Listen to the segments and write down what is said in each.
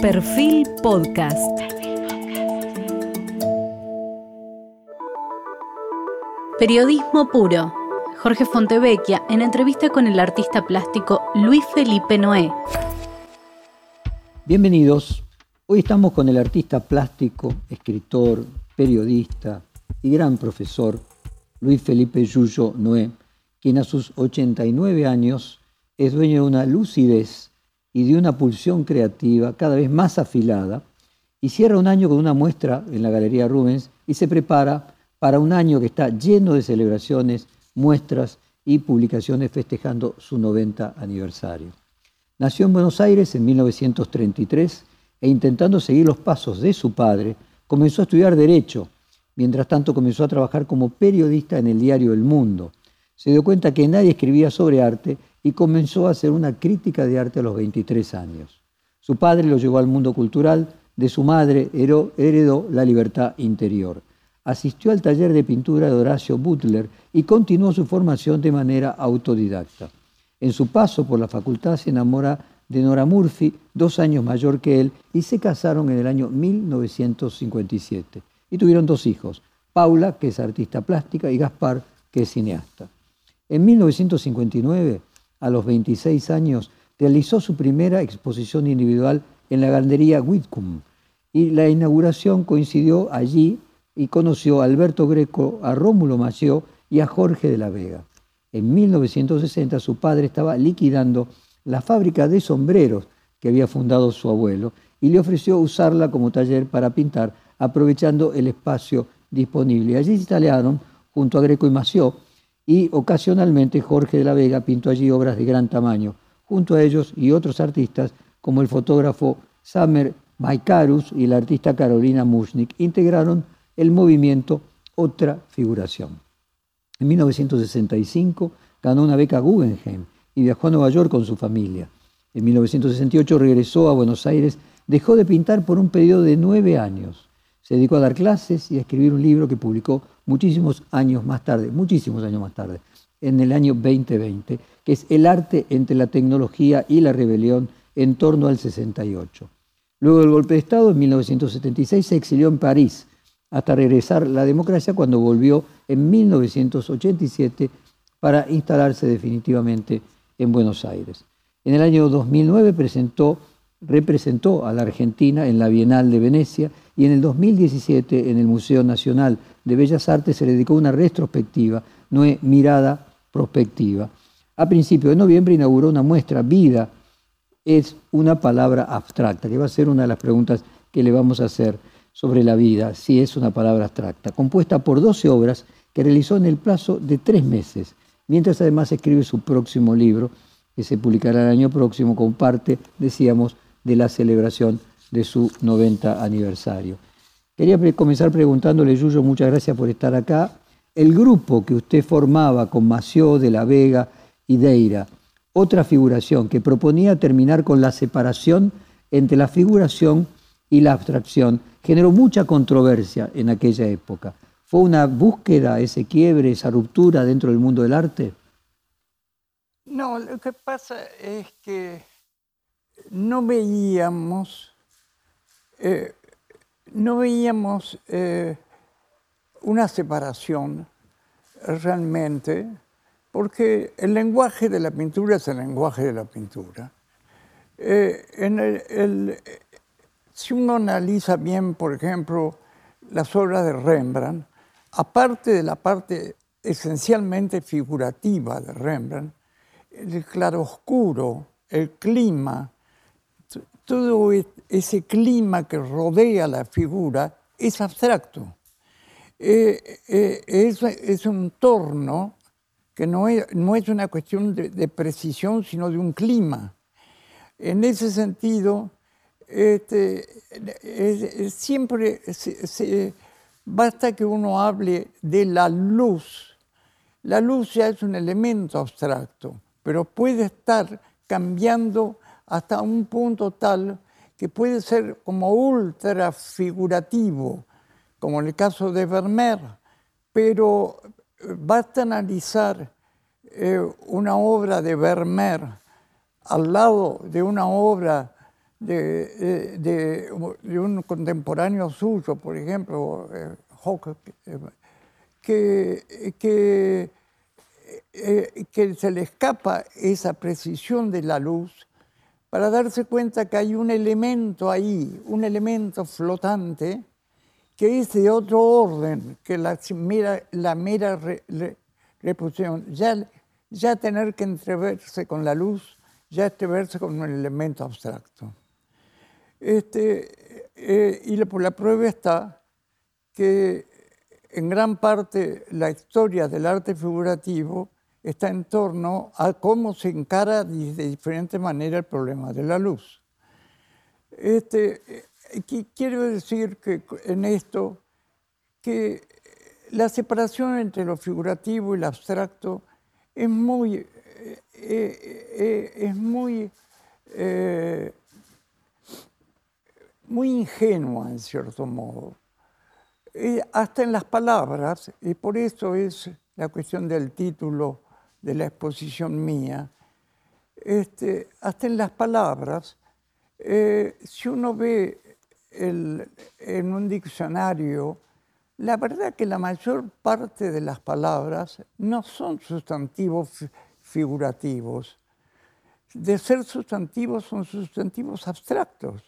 Perfil Podcast. Periodismo puro. Jorge Fontevecchia en entrevista con el artista plástico Luis Felipe Noé. Bienvenidos. Hoy estamos con el artista plástico, escritor, periodista y gran profesor Luis Felipe Yuyo Noé, quien a sus 89 años es dueño de una lucidez y de una pulsión creativa cada vez más afilada, y cierra un año con una muestra en la Galería Rubens y se prepara para un año que está lleno de celebraciones, muestras y publicaciones festejando su 90 aniversario. Nació en Buenos Aires en 1933 e intentando seguir los pasos de su padre, comenzó a estudiar Derecho. Mientras tanto comenzó a trabajar como periodista en el diario El Mundo. Se dio cuenta que nadie escribía sobre arte y comenzó a hacer una crítica de arte a los 23 años. Su padre lo llevó al mundo cultural, de su madre heredó la libertad interior. Asistió al taller de pintura de Horacio Butler y continuó su formación de manera autodidacta. En su paso por la facultad se enamora de Nora Murphy, dos años mayor que él, y se casaron en el año 1957. Y tuvieron dos hijos, Paula, que es artista plástica, y Gaspar, que es cineasta. En 1959 a los 26 años, realizó su primera exposición individual en la Galería Whitcomb y la inauguración coincidió allí y conoció a Alberto Greco, a Rómulo Mació y a Jorge de la Vega. En 1960 su padre estaba liquidando la fábrica de sombreros que había fundado su abuelo y le ofreció usarla como taller para pintar, aprovechando el espacio disponible. Allí se instalaron, junto a Greco y Mació, y ocasionalmente Jorge de la Vega pintó allí obras de gran tamaño. Junto a ellos y otros artistas como el fotógrafo Samer Maikarus y la artista Carolina Mushnik integraron el movimiento Otra Figuración. En 1965 ganó una beca Guggenheim y viajó a Nueva York con su familia. En 1968 regresó a Buenos Aires, dejó de pintar por un periodo de nueve años. Se dedicó a dar clases y a escribir un libro que publicó muchísimos años más tarde, muchísimos años más tarde, en el año 2020, que es El arte entre la tecnología y la rebelión en torno al 68. Luego del golpe de Estado, en 1976, se exilió en París, hasta regresar la democracia cuando volvió en 1987 para instalarse definitivamente en Buenos Aires. En el año 2009 presentó, representó a la Argentina en la Bienal de Venecia y en el 2017 en el Museo Nacional de Bellas Artes se le dedicó una retrospectiva, no es mirada prospectiva. A principios de noviembre inauguró una muestra, Vida es una palabra abstracta, que va a ser una de las preguntas que le vamos a hacer sobre la vida, si es una palabra abstracta, compuesta por 12 obras que realizó en el plazo de tres meses, mientras además escribe su próximo libro, que se publicará el año próximo como parte, decíamos, de la celebración de su 90 aniversario. Quería comenzar preguntándole, Yuyo, muchas gracias por estar acá. El grupo que usted formaba con Mació, de la Vega y Deira, otra figuración que proponía terminar con la separación entre la figuración y la abstracción, generó mucha controversia en aquella época. ¿Fue una búsqueda, ese quiebre, esa ruptura dentro del mundo del arte? No, lo que pasa es que no veíamos eh, no veíamos eh, una separación realmente, porque el lenguaje de la pintura es el lenguaje de la pintura. Eh, si uno analiza bien, por ejemplo, las obras de Rembrandt, aparte de la parte esencialmente figurativa de Rembrandt, el claroscuro, el clima, todo ese clima que rodea la figura es abstracto. Eh, eh, es, un torno que no es, una cuestión de, precisión, sino de un clima. En ese sentido, este, siempre basta que uno hable de la luz. La luz ya es un elemento abstracto, pero puede estar cambiando hasta un punto tal que puede ser como ultra figurativo, como en el caso de Vermeer, pero eh, basta analizar eh, una obra de Vermeer al lado de una obra de, de, un contemporáneo suyo, por ejemplo, eh, que, eh, que se le escapa esa precisión de la luz para darse cuenta que hay un elemento ahí, un elemento flotante, que es de otro orden que la mera, la mera reposición. Ya, ya tener que entreverse con la luz, ya entreverse con un elemento abstracto. Este, eh, y la prueba está que en gran parte la historia del arte figurativo está en torno a cómo se encara de diferente manera el problema de la luz. Este, eh, quiero decir que en esto que la separación entre lo figurativo y lo abstracto es muy, eh, eh, es muy, muy ingenua en cierto modo. hasta en las palabras, y por eso es la cuestión del título de la exposición mía, este, hasta en las palabras, eh, si uno ve en un diccionario, la verdad que la mayor parte de las palabras no son sustantivos figurativos. De ser sustantivos son sustantivos abstractos,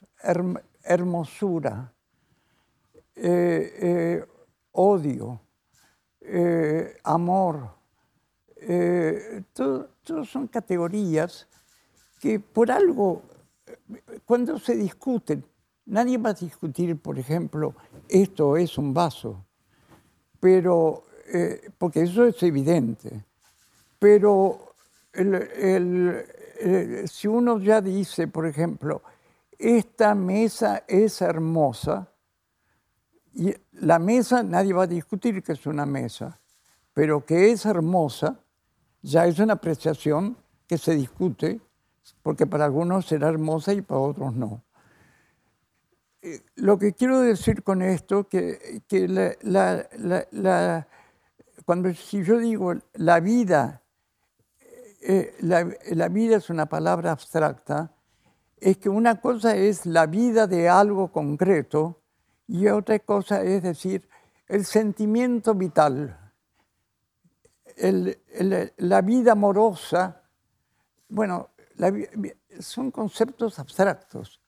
hermosura, eh, eh, odio, amor, eh, todo, son categorías que por algo, cuando se discuten, nadie va a discutir, por ejemplo, esto es un vaso, pero, eh, porque eso es evidente, pero si uno ya dice, por ejemplo, esta mesa es hermosa, y la mesa nadie va a discutir que es una mesa, pero que es hermosa, ya es una apreciación que se discute, porque para algunos será hermosa y para otros no. Eh, lo que quiero decir con esto, que, que la, cuando si yo digo la vida, eh, la, vida es una palabra abstracta, es que una cosa es la vida de algo concreto y otra cosa es decir el sentimiento vital la vida amorosa, bueno, son conceptos abstractos.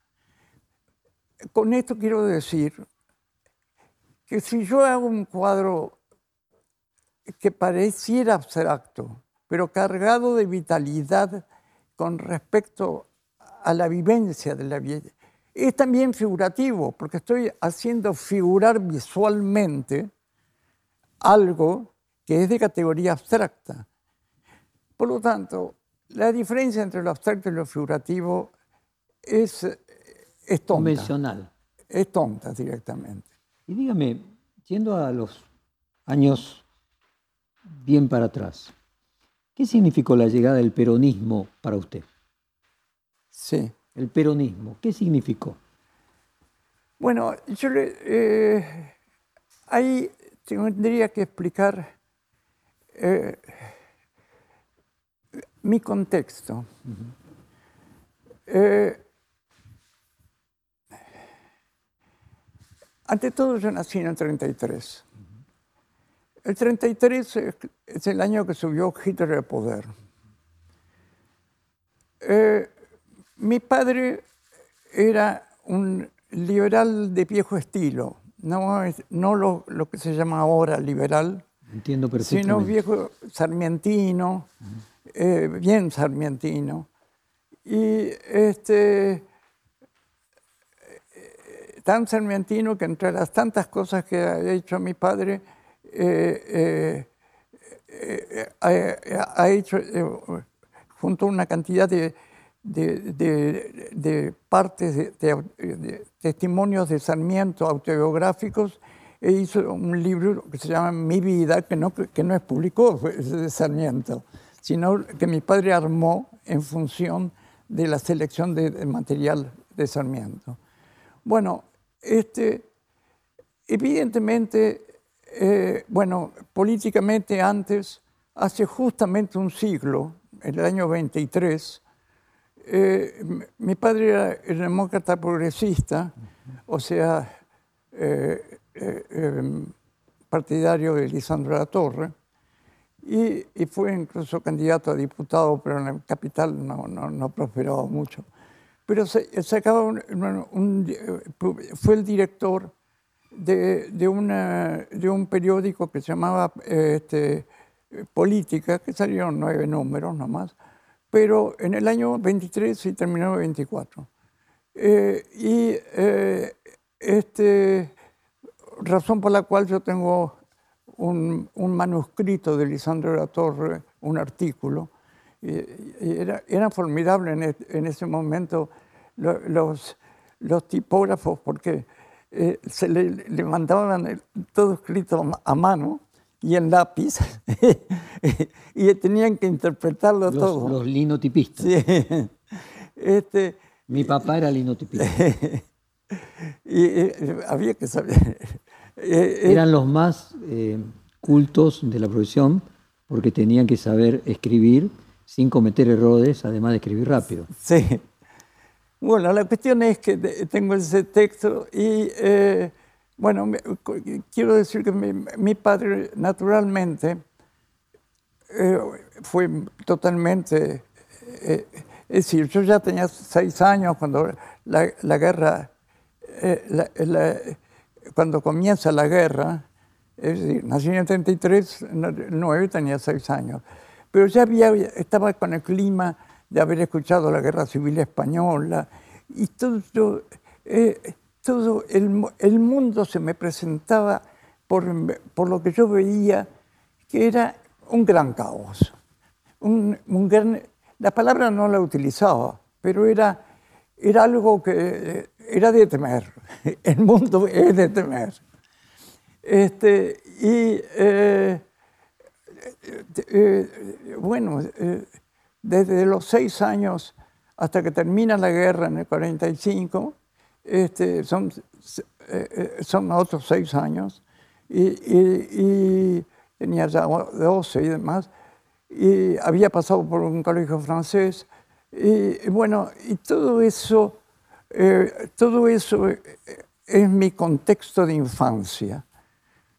Con esto quiero decir que si yo hago un cuadro que pareciera abstracto, pero cargado de vitalidad con respecto a la vivencia de la vida, es también figurativo, porque estoy haciendo figurar visualmente algo que es de categoría abstracta. Por lo tanto, la diferencia entre lo abstracto y lo figurativo es, es tonta. Convencional. Es tonta directamente. Y dígame, yendo a los años bien para atrás, ¿qué significó la llegada del peronismo para usted? Sí. El peronismo, ¿qué significó? Bueno, yo le, eh, ahí tendría que explicar eh, mi contexto. Eh, ante todo, yo nací en el 33. El 33 es el año que subió Hitler al poder. Eh, mi padre era un liberal de viejo estilo, no, no lo que se llama ahora liberal, Entiendo perfectamente. Sino viejo sarmientino, eh, bien sarmientino. Y este, tan sarmientino que entre las tantas cosas que ha hecho mi padre, eh, eh, ha, hecho, junto a una cantidad de, de partes, de, testimonios de Sarmiento autobiográficos, e hizo un libro que se llama Mi vida, que no, que no es publicó de Sarmiento, sino que mi padre armó en función de la selección de, material de Sarmiento. Bueno, este, evidentemente, eh, bueno, políticamente antes, hace justamente un siglo, en el año 23, Eh, mi padre era demócrata progresista, o sea, eh, em, partidario de Lisandro La Torre, y, fue incluso candidato a diputado, pero en la capital no, no, prosperaba mucho. Pero se, un, fue el director de, un periódico que se llamaba este, Política, que salieron nueve números nomás, pero en el año 23 y terminó en 24. Eh, y eh, este, razón por la cual yo tengo un, manuscrito de Lisandro de la Torre, un artículo, y, era, era, formidable en, ese momento los, los tipógrafos porque eh, se le, mandaban todo escrito a mano y en lápiz y tenían que interpretarlo todo. Los linotipistas. Este, Mi papá era linotipista. y, había que saber. Eh, Eran los más cultos de la profesión porque tenían que saber escribir sin cometer errores, además de escribir rápido. Sí. Bueno, la cuestión es que tengo ese texto y, eh, bueno, quiero decir que mi, padre naturalmente eh, fue totalmente, eh, es decir, yo ya tenía seis años cuando la, guerra, cuando comienza la guerra, es decir, nací en el 33, 9 tenía seis años, pero ya había, estaba con el clima de haber escuchado la Guerra Civil Española y todo, eh, todo el, el, mundo se me presentaba por, por, lo que yo veía que era un gran caos. Un, un gran, la palabra no la utilizaba, pero era, era algo que era de temer. El mundo es de temer. Este, y eh, eh, bueno, desde los seis años hasta que termina la guerra en el 45, este, son, eh, son otros seis años, y, tenía ya 12 y demás, y había pasado por un colegio francés, y, bueno, y todo eso, todo eso es mi contexto de infancia.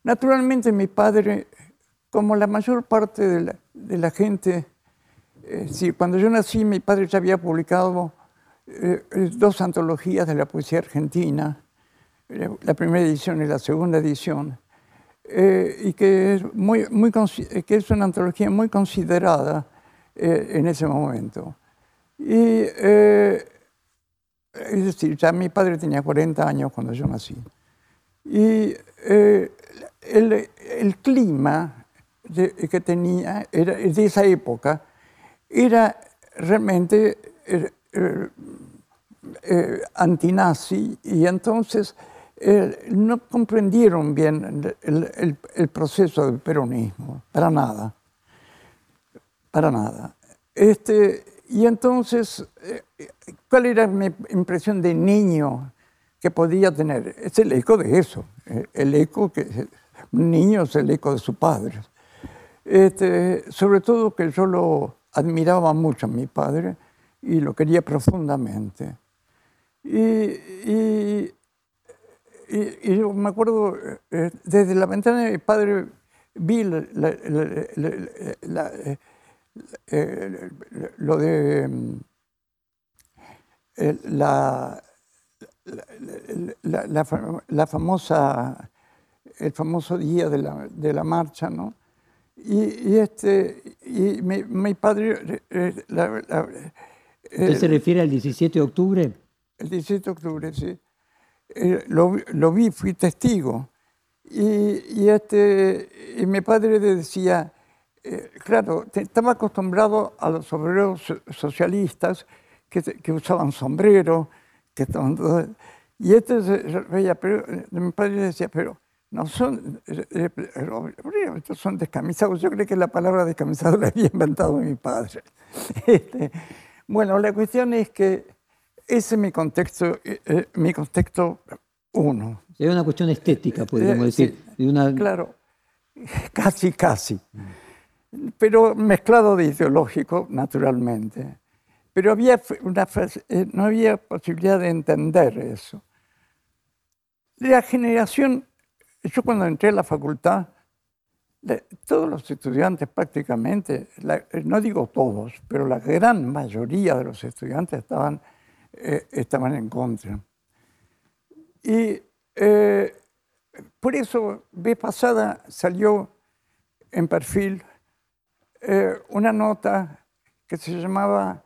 Naturalmente mi padre, como la mayor parte de la, gente, eh, cuando yo nací mi padre ya había publicado eh, dos antologías de la poesía argentina, eh, la primera edición y la segunda edición, y que es, muy, muy, que es una antología muy considerada en ese momento. Y, es decir, ya mi padre tenía 40 años cuando yo nací. Y el, clima que tenía era, de esa época era realmente eh, eh, eh, antinazi y entonces no comprendieron bien el, proceso del peronismo, para nada, para nada. Este, y entonces, ¿cuál era mi impresión de niño que podía tener? Es el eco de eso, el eco que un niño es el eco de su padre. Este, sobre todo que yo lo admiraba mucho a mi padre y lo quería profundamente. Y, y, yo me acuerdo, eh, desde la ventana de mi padre vi eh, lo de eh, la, la famosa el famoso día de la, de la marcha, ¿no? Y, este, y mi, padre... Eh, ¿Usted se refiere al 17 de octubre? El 17 de octubre, sí. Eh, lo, lo, vi, fui testigo. Y, y, este, y mi padre decía, eh, claro, estaba acostumbrado a los obreros socialistas que, que usaban sombrero, que estaban... Y este veía, pero mi padre decía, pero no son, eh, eh, estos son descamisados. Yo creo que la palabra descamisado la había inventado mi padre. Este, bueno, la cuestión es que ese es mi contexto, eh, mi contexto uno. Es una cuestión estética, podríamos decir. una... Claro, casi, casi. Pero mezclado de ideológico, naturalmente. pero había una, eh, no había posibilidad de entender eso. La generación, yo cuando entré a la facultad, todos los estudiantes prácticamente, no digo todos, pero la gran mayoría de los estudiantes estaban, eh, estaban en contra. Y eh, por eso, vez pasada salió en perfil eh, una nota que se llamaba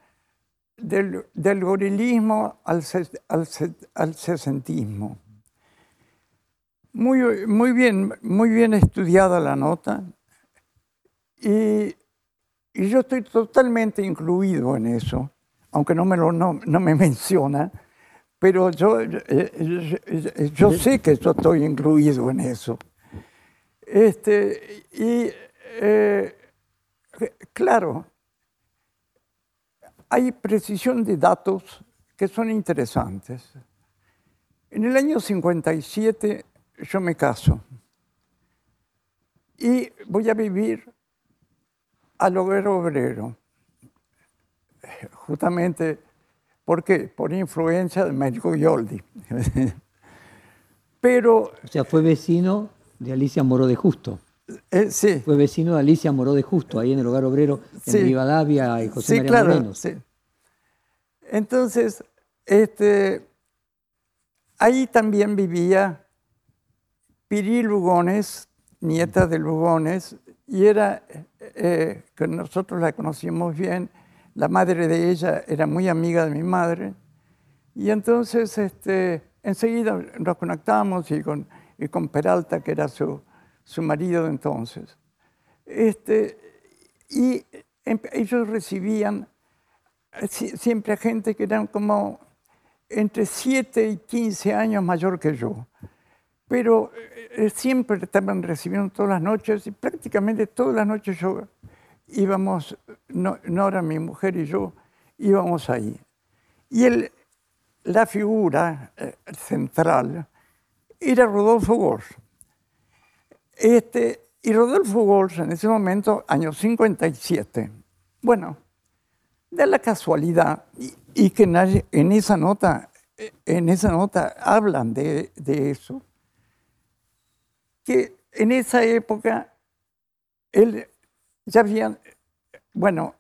Del, gorilismo al, sesentismo. Muy, muy, bien, muy bien estudiada la nota y, yo estoy totalmente incluido en eso, aunque no me, lo, no, me menciona, pero yo, yo, sé que estoy incluido en eso. Este, y eh, claro, hay precisión de datos que son interesantes. En el año 57 yo me caso y voy a vivir al hogar obrero, justamente ¿por por influencia de México Yoldi. Pero... O sea, fue vecino de Alicia Moró de Justo. Eh, sí. Fue vecino de Alicia Moró de Justo, ahí en el hogar obrero, en Rivadavia y José sí, María claro, Sí. Entonces, este, ahí también vivía Piri Lugones, nieta de Lugones, y era, eh, que nosotros la conocíamos bien, la madre de ella era muy amiga de mi madre, y entonces este, enseguida nos conectamos y con, y con Peralta, que era su, su marido entonces. Este, y em, ellos recibían siempre a gente que eran como entre 7 y 15 años mayor que yo pero eh, siempre estaban recibiendo todas las noches y prácticamente todas las noches yo íbamos, Nora, mi mujer y yo, íbamos ahí. Y el, la figura eh, central era Rodolfo Gors. Este, y Rodolfo Gors en ese momento, año 57, bueno, da la casualidad y, que en, esa nota, en esa nota hablan de, de eso, que en esa época él ya había, bueno,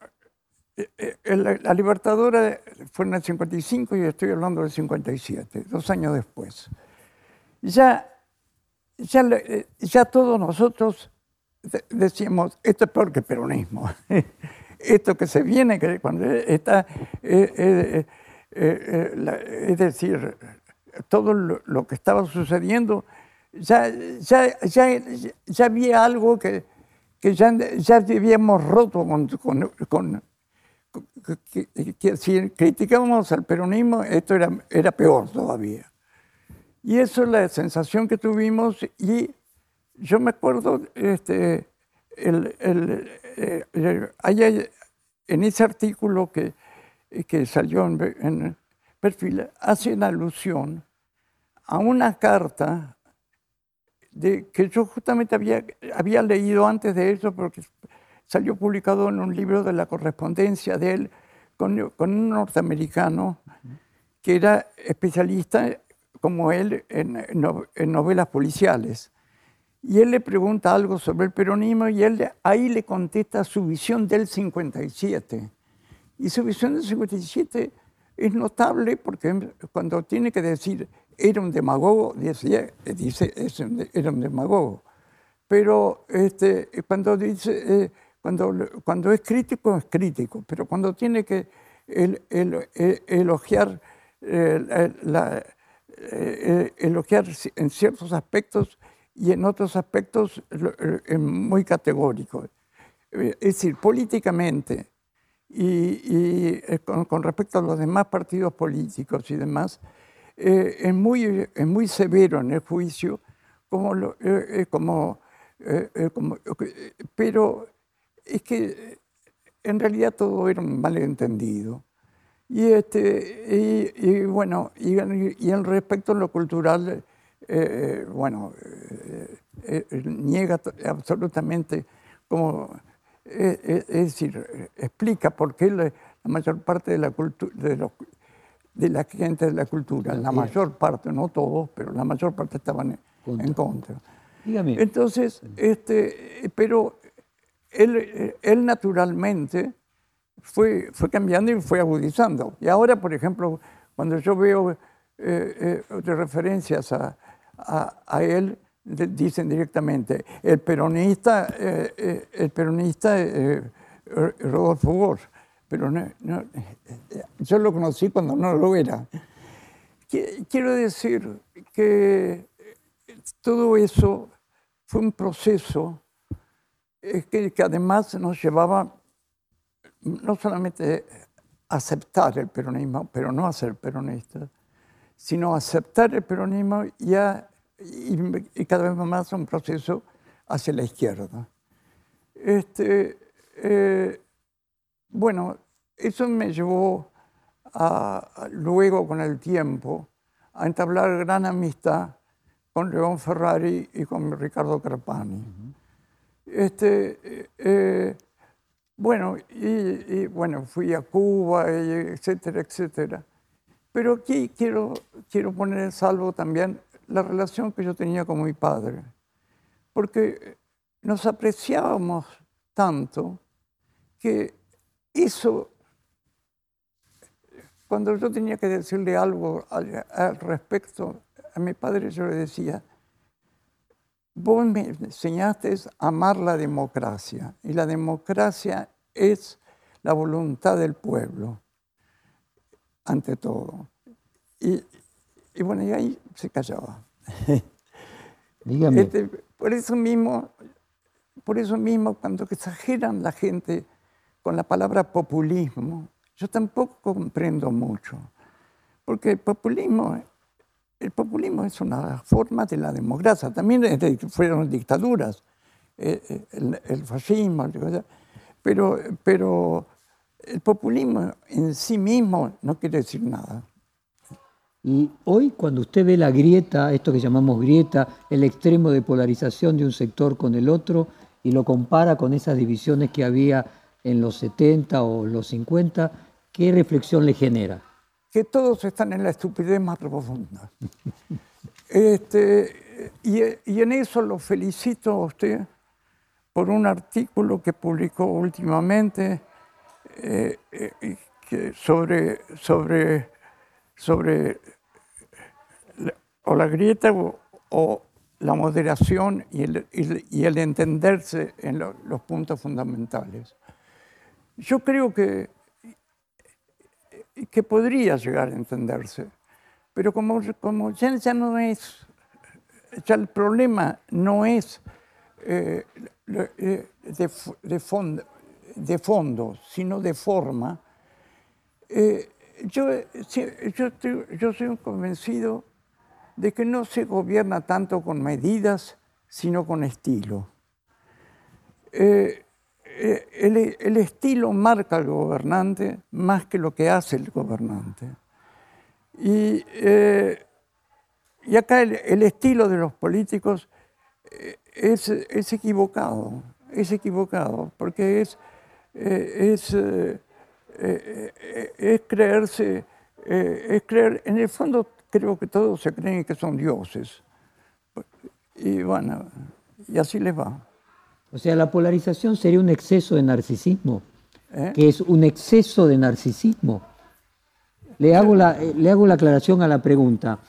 eh, eh, la Libertadora fue en el 55 y estoy hablando del 57, dos años después. Ya, ya, eh, ya todos nosotros decíamos, esto es peor que peronismo. esto que se viene, que cuando está, es decir, todo lo que estaba sucediendo ya, ya, ya, ya había algo que, que ya, ya habíamos roto con... con, si criticábamos al peronismo, esto era, era peor todavía. Y eso es la sensación que tuvimos y yo me acuerdo, este, el, el, eh, en ese artículo que, que salió en, en perfil, hacen alusión a una carta que yo justamente había, había leído antes de eso porque salió publicado en un libro de la correspondencia de él con, con un norteamericano que era especialista como él en, en, novelas policiales. Y él le pregunta algo sobre el peronismo y él ahí le contesta su visión del 57. Y su visión del 57 es notable porque cuando tiene que decir era un demagogo, dice, dice era un demagogo. Pero este, cuando, dice, eh, cuando, cuando es crítico, es crítico, pero cuando tiene que el, elogiar, la, eh, elogiar en ciertos aspectos y en otros aspectos es muy categórico. Es decir, políticamente y, y con, con, respecto a los demás partidos políticos y demás, eh, es, muy, es muy severo en el juicio, como, lo, eh, como, eh, como, pero es que en realidad todo era un malentendido. Y, este, y, bueno, y, y, en respecto a lo cultural, bueno, niega absolutamente como, es decir, explica por qué la mayor parte de la, de, de la gente de la cultura, la mayor parte, no todos, pero la mayor parte estaban en contra. Dígame. Entonces, este, pero él, él naturalmente fue, fue cambiando y fue agudizando. Y ahora, por ejemplo, cuando yo veo eh, eh, referencias a, a, él, dicen directamente, el peronista, eh, el peronista Rodolfo Bosch, pero no, yo lo conocí cuando no lo era. Quiero decir que todo eso fue un proceso que, que además nos llevaba no solamente aceptar el peronismo, pero no ser peronista, sino aceptar el peronismo y, y, cada vez más un proceso hacia la izquierda. Este, eh, bueno, eso me llevó a, luego con el tiempo a entablar gran amistad con León Ferrari y con Ricardo Carpani. este, eh, bueno, y, bueno, fui a Cuba, etcétera, etcétera. Pero aquí quiero, quiero poner en salvo también la relación que yo tenía con mi padre, porque nos apreciábamos tanto que eso, cuando yo tenía que decirle algo al, al respecto a mi padre, yo le decía, Vos me enseñaste a amar la democracia y la democracia es la voluntad del pueblo, ante todo. Y, bueno, y ahí se callaba. Dígame. Este, por eso mismo, por eso mismo, cuando exageran la gente con la palabra populismo, yo tampoco comprendo mucho, porque el populismo el populismo es una forma de la democracia. También fueron dictaduras, eh, eh, el, fascismo, pero, pero el populismo en sí mismo no quiere decir nada. Y hoy cuando usted ve la grieta, esto que llamamos grieta, el extremo de polarización de un sector con el otro, y lo compara con esas divisiones que había en los 70 o los 50, ¿qué reflexión le genera? Que todos están en la estupidez más profunda. Este, y, en eso lo felicito a usted por un artículo que publicó últimamente eh, eh, sobre, sobre, sobre la, o la grieta o, la moderación y el, y el entenderse en los puntos fundamentales. Yo creo que que podría llegar a entenderse. Pero como, ya, no es, ya el problema no es eh, eh, de, fondo, sino de forma, eh, yo, yo, soy convencido de que no se gobierna tanto con medidas, sino con estilo. El, estilo marca al gobernante más que lo que hace el gobernante. Y, eh, y acá el, estilo de los políticos eh, es, es, equivocado, es equivocado, porque es, es, es creerse, es creer, en el fondo creo que todos se creen que son dioses. Y bueno, y así les va. O sea, la polarización sería un exceso de narcisismo, ¿Eh? que es un exceso de narcisismo. Le hago, la, eh, le hago la aclaración a la pregunta.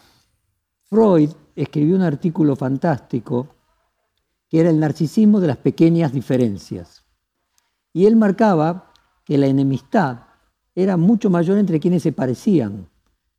Freud escribió un artículo fantástico que era el narcisismo de las pequeñas diferencias. Y él marcaba que la enemistad era mucho mayor entre quienes se parecían.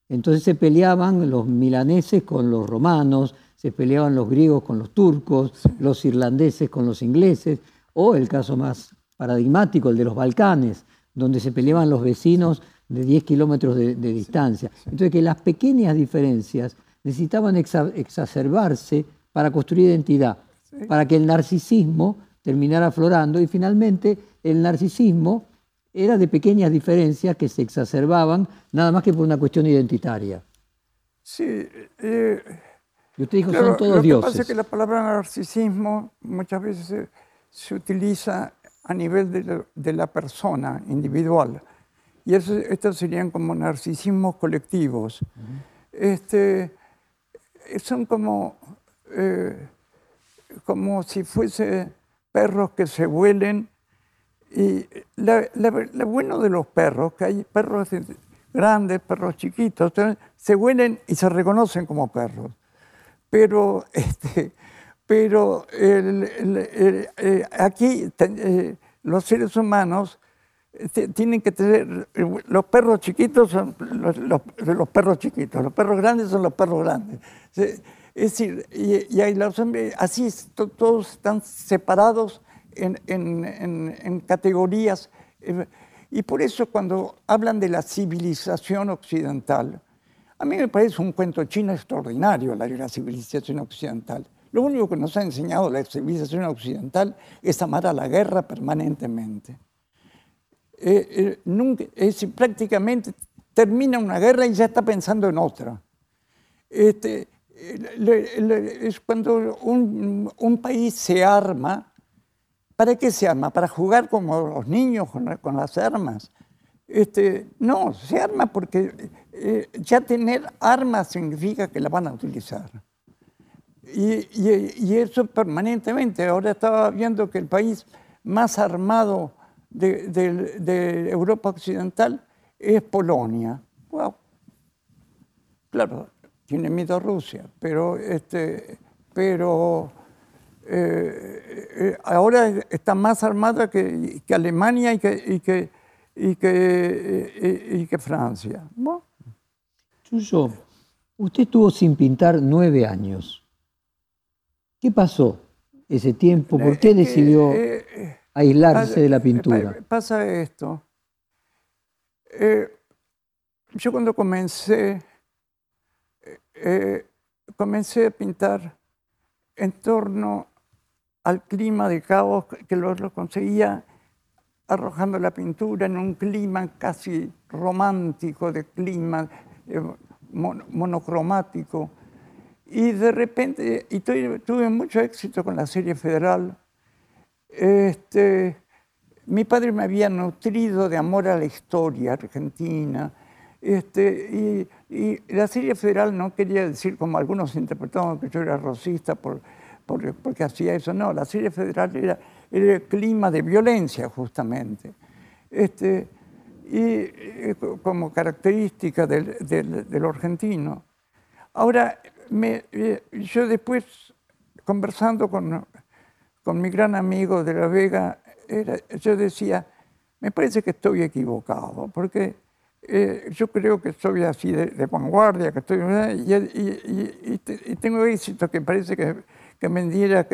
Entonces se peleaban los milaneses con los romanos, se peleaban los griegos con los turcos, los irlandeses con los ingleses, o el caso más paradigmático, el de los Balcanes, donde se peleaban los vecinos de 10 kilómetros de, distancia. Entonces que las pequeñas diferencias necesitaban exacerbarse para construir identidad, para que el narcisismo terminara aflorando y finalmente el narcisismo era de pequeñas diferencias que se exacerbaban nada más que por una cuestión identitaria. Sí, eh, y usted dijo, son todos dioses. Lo que pasa es que la palabra narcisismo muchas veces se, utiliza a nivel de la, persona individual. Y eso, estos serían como narcisismos colectivos. este, son como, eh, como si fuese perros que se vuelen. Y lo bueno de los perros, que hay perros grandes, perros chiquitos, se huelen y se reconocen como perros. Pero, este, pero aquí eh, los seres humanos tienen que tener, los perros chiquitos son los, perros chiquitos, los perros grandes son los perros grandes. Es decir, y, hay los así todos están separados en, categorías. Y por eso cuando hablan de la civilización occidental, a mí me parece un cuento chino extraordinario la la civilización occidental. Lo único que nos ha enseñado la civilización occidental es amar a la guerra permanentemente. Eh, eh, nunca, es, prácticamente termina una guerra y ya está pensando en otra. Este, es cuando un, un, país se arma, ¿para qué se arma? ¿Para jugar como los niños con, con las armas? Este, no, se arma porque eh, ya tener armas significa que la van a utilizar. Y, eso permanentemente. Ahora estaba viendo que el país más armado de, Europa Occidental es Polonia. Claro, tiene miedo a Rusia, pero, este, pero eh, eh, ahora está más armada que, Alemania y que, y que, que, que Francia. Chuyo, usted estuvo sin pintar nueve años. ¿Qué pasó ese tiempo? ¿Por qué decidió...? aislarse de la pintura. Pasa esto. Eh, yo cuando comencé, eh, comencé a pintar en torno al clima de caos que lo, conseguía arrojando la pintura en un clima casi romántico, de clima eh, monocromático. Y de repente, y tuve mucho éxito con la serie federal, este, mi padre me había nutrido de amor a la historia argentina. Este, y, la serie federal no quería decir, como algunos interpretaban, que yo era rosista por, porque hacía eso. No, la serie federal era, el clima de violencia, justamente. Este, y eh, como característica del, del, argentino. Ahora, me, eh, yo después, conversando con con mi gran amigo de La Vega, yo decía, me parece que estoy equivocado, porque eh, yo creo que soy así de, vanguardia, que estoy, y, tengo éxito que parece que, que vendiera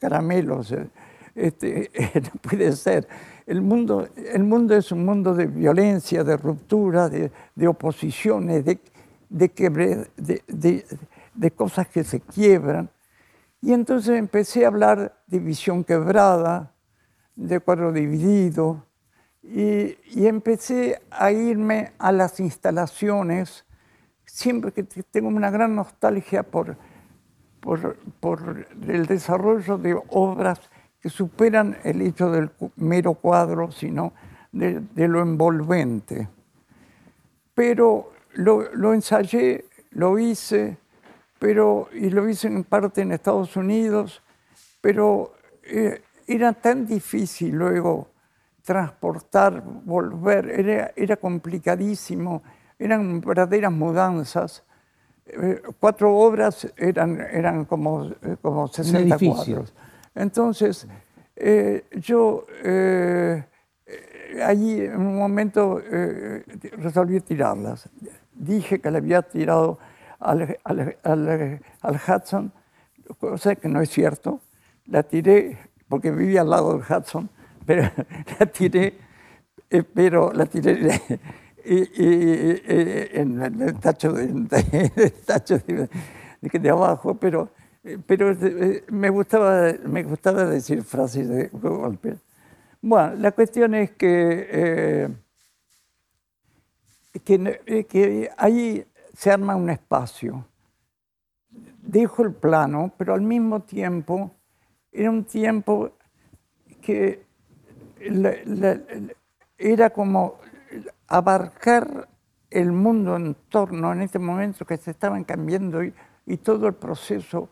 caramelos. Eh, este, no puede ser. El mundo, el mundo es un mundo de violencia, de ruptura, de, oposiciones, de, de, de cosas que se quiebran. Y entonces empecé a hablar de visión quebrada, de cuadro dividido, y, empecé a irme a las instalaciones, siempre que tengo una gran nostalgia por, por, el desarrollo de obras que superan el hecho del mero cuadro, sino de, lo envolvente. Pero lo, lo ensayé, lo hice, pero, y lo hice en parte en Estados Unidos, pero eh, era tan difícil luego transportar, volver, era, era complicadísimo, eran verdaderas mudanzas. Eh, cuatro obras eran, eran como, eh, como 60 cuadros. Entonces, yo allí en un momento resolví tirarlas. Dije que le había tirado al, Hudson, cosa que no es cierto. La tiré porque vivía al lado del Hudson, pero la tiré, eh, pero la tiré en el tacho de, tacho de, abajo, pero, pero eh, me, gustaba, me gustaba decir frases de golpe. Bueno, la cuestión es que, eh, que, que ahí se arma un espacio. Dejo el plano, pero al mismo tiempo era un tiempo que era como abarcar el mundo en torno en este momento que se estaban cambiando y todo el proceso,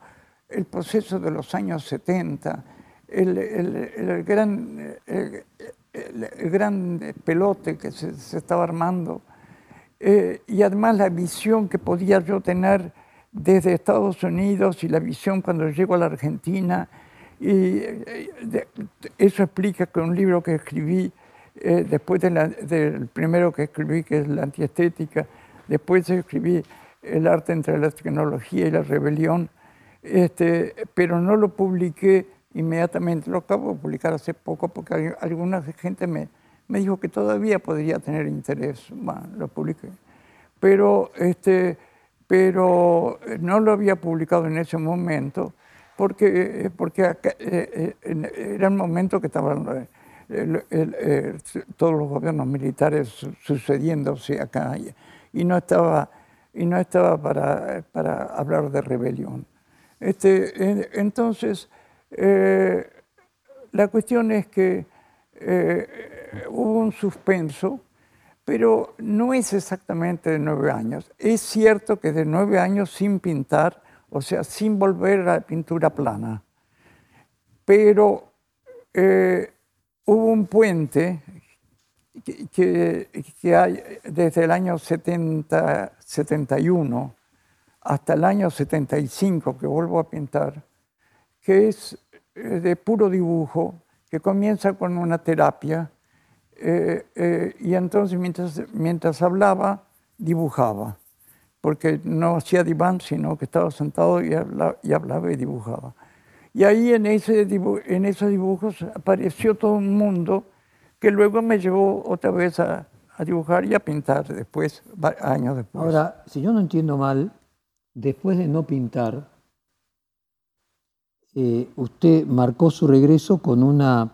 el proceso de los años 70, el, el, el gran, el, gran pelote que se, se estaba armando eh, y además la visión que podía yo tener desde Estados Unidos y la visión cuando llego a la Argentina. Y eh, eso explica que un libro que escribí eh, después del primero que escribí, que es la antiestética, después escribí El arte entre la tecnología y la rebelión, este, pero no lo publiqué inmediatamente, lo acabo de publicar hace poco porque alguna gente me, me dijo que todavía podría tener interés, bueno, lo publiqué. Pero, este, pero no lo había publicado en ese momento porque, porque eh, eh, era el momento que estaban todos los gobiernos militares sucediéndose acá y, no estaba, y no estaba para, para hablar de rebelión. Este, entonces, eh, la cuestión es que eh, hubo un suspenso, pero no es exactamente de nueve años. Es cierto que de nueve años sin pintar, o sea, sin volver a pintura plana. Pero eh, hubo un puente que, que, hay desde el año 70, 71 hasta el año 75, que vuelvo a pintar, que es eh, de puro dibujo, que comienza con una terapia, eh, eh, y entonces mientras, mientras hablaba, dibujaba, porque no hacía diván, sino que estaba sentado y hablaba y, hablaba y dibujaba. Y ahí en, ese en esos dibujos apareció todo un mundo que luego me llevó otra vez a, a dibujar y a pintar después, años después. Ahora, si yo no entiendo mal, después de no pintar, eh, usted marcó su regreso con una